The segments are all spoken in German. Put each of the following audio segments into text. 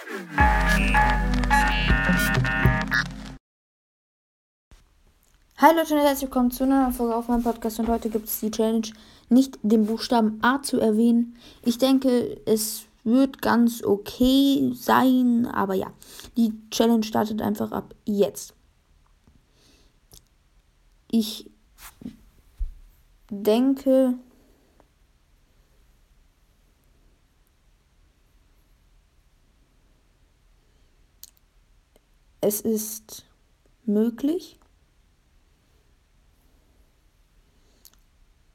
Hi Leute und herzlich willkommen zu einer neuen Folge auf meinem Podcast und heute gibt es die Challenge, nicht den Buchstaben A zu erwähnen. Ich denke, es wird ganz okay sein, aber ja, die Challenge startet einfach ab jetzt. Ich denke, es ist möglich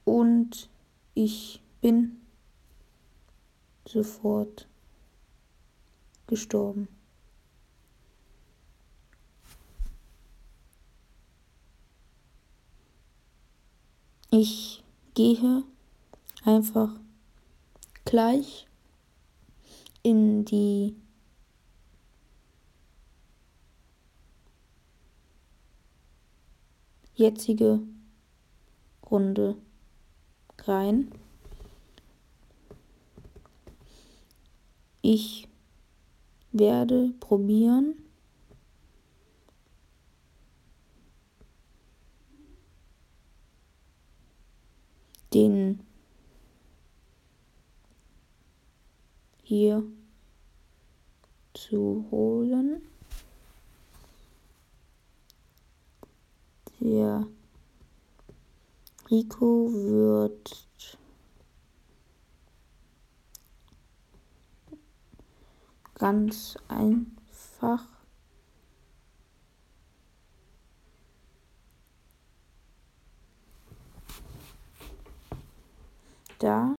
und ich bin sofort gestorben. Ich gehe einfach gleich in die jetzige Runde rein. Ich werde probieren, den hier zu holen. Hier. Rico wird. Ganz einfach. Da.